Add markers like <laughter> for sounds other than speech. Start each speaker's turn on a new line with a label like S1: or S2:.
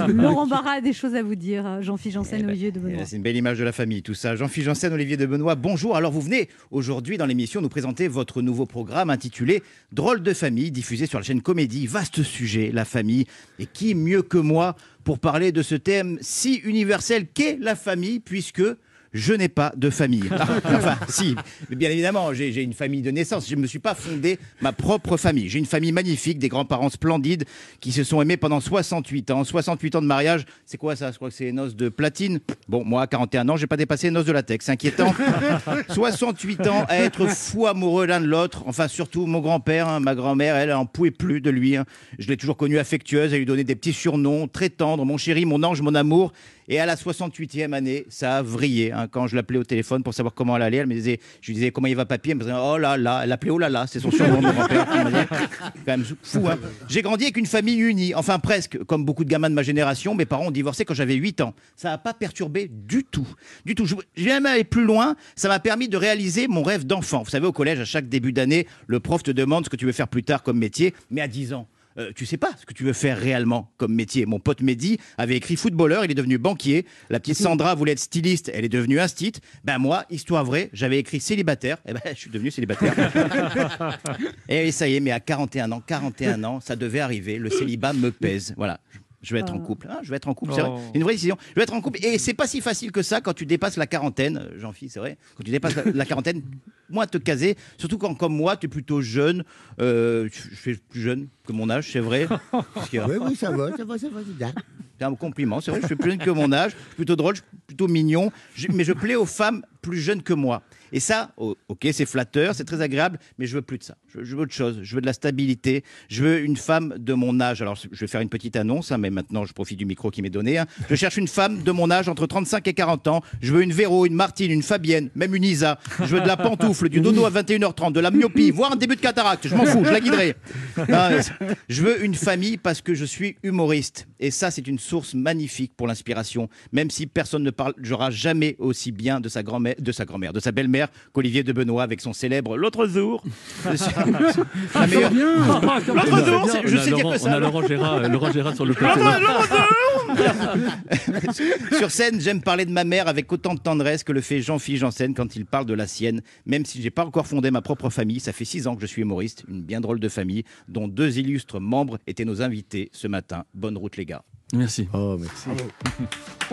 S1: <laughs> Laurent Barra a des choses à vous dire. Jean-Philippe Janssen,
S2: Eh ben,
S1: Olivier de
S2: eh
S1: Benoît.
S2: ben, C'est une belle image de la famille, tout ça. Jean-Philippe Janssen, Olivier de Benoît, bonjour. Alors, vous venez aujourd'hui dans l'émission nous présenter votre nouveau programme intitulé Drôle de famille, diffusé sur la chaîne Comédie. Vaste sujet, la famille. Et qui mieux que moi pour parler de ce thème si universel qu'est la famille, puisque je n'ai pas de famille. <laughs> enfin, si, bien évidemment, j'ai une famille de naissance. Je ne me suis pas fondé ma propre famille. J'ai une famille magnifique, des grands-parents splendides qui se sont aimés pendant 68 ans. 68 ans de mariage, c'est quoi ça? Je crois que c'est les noces de platine. Bon, moi, à 41 ans, j'ai pas dépassé les noces de latex. C'est inquiétant. <laughs> 68 ans à être fou amoureux l'un de l'autre. Enfin, surtout mon grand-père, hein, ma grand-mère, elle, elle en pouvait plus de lui. hein. Je l'ai toujours connue affectueuse. Elle lui donnait des petits surnoms très tendres. Mon chéri, mon ange, mon amour. Et à la 68e année, ça a vrillé. hein. Quand je l'appelais au téléphone pour savoir comment elle allait, elle me disait, je lui disais comment il va papy, elle me disait oh là là, elle l'appelait oh là là, c'est son surnom mon grand-père. Quand même fou. hein. J'ai grandi avec une famille unie, enfin presque, comme beaucoup de gamins de ma génération. Mes parents ont divorcé quand j'avais 8 ans. Ça n'a pas perturbé du tout, du tout. Vais même aller plus loin. Ça m'a permis de réaliser mon rêve d'enfant. Vous savez, au collège, à chaque début d'année, le prof te demande ce que tu veux faire plus tard comme métier, mais à 10 ans. Euh, tu sais pas ce que tu veux faire réellement comme métier. Mon pote Mehdi avait écrit footballeur, il est devenu banquier. La petite Sandra voulait être styliste, elle est devenue instite. Ben moi, histoire vraie, j'avais écrit célibataire. Et ben je suis devenu célibataire. <laughs> Et ça y est, mais à 41 ans, 41 ans, ça devait arriver. Le célibat me pèse. Voilà. Je vais être en couple. Ah, je vais être en couple, c'est vrai.
S3: Oh.
S2: C'est une vraie décision. Je vais être en couple. Et c'est pas si facile que ça quand tu dépasses la quarantaine, euh, Jean-Philippe, c'est vrai. Quand tu dépasses la, <laughs> la quarantaine, moins te caser. Surtout quand, comme moi, tu es plutôt jeune. Euh, je suis plus jeune que mon âge, c'est vrai.
S4: Oui, oui, ça va, ça va, ça va, c'est bien.
S2: c'est un compliment, c'est vrai, je suis plus jeune que mon âge, je suis plutôt drôle, je suis plutôt mignon, je- mais je plais aux femmes plus jeunes que moi. Et ça, oh, ok, c'est flatteur, c'est très agréable, mais je veux plus de ça. Je, veux autre chose, je veux de la stabilité, je veux une femme de mon âge. Alors, je vais faire une petite annonce, hein, mais maintenant, je profite du micro qui m'est donné. hein. Je cherche une femme de mon âge, entre 35 et 40 ans. Je veux une Véro, une Martine, une Fabienne, même une Isa. Je veux de la pantoufle, du dodo à 21h30, de la myopie, voire un début de cataracte. Je m'en fous, je la guiderai. Je veux une famille parce que je suis humoriste. Et ça, c'est une source magnifique pour l'inspiration. Même si personne ne parlera jamais aussi bien de sa grand-mère, de sa grand-mère, de sa belle-mère qu'Olivier de Benoît avec son célèbre L'autre jour. Je suis- <laughs> la meilleure- L'autre jour, c'est- je
S3: On a
S2: sais dire que
S3: On a
S2: ça.
S3: Laurent Gérard, euh, Laurent Gérard sur le plateau. <laughs>
S2: Sur scène, j'aime parler de ma mère avec autant de tendresse que le fait Jean-Philippe Janssen quand il parle de la sienne. Même si j'ai pas encore fondé ma propre famille, ça fait six ans que je suis humoriste, une bien drôle de famille, dont deux illustres membres étaient nos invités ce matin. Bonne route les gars.
S3: Merci.
S4: Oh, merci. <laughs>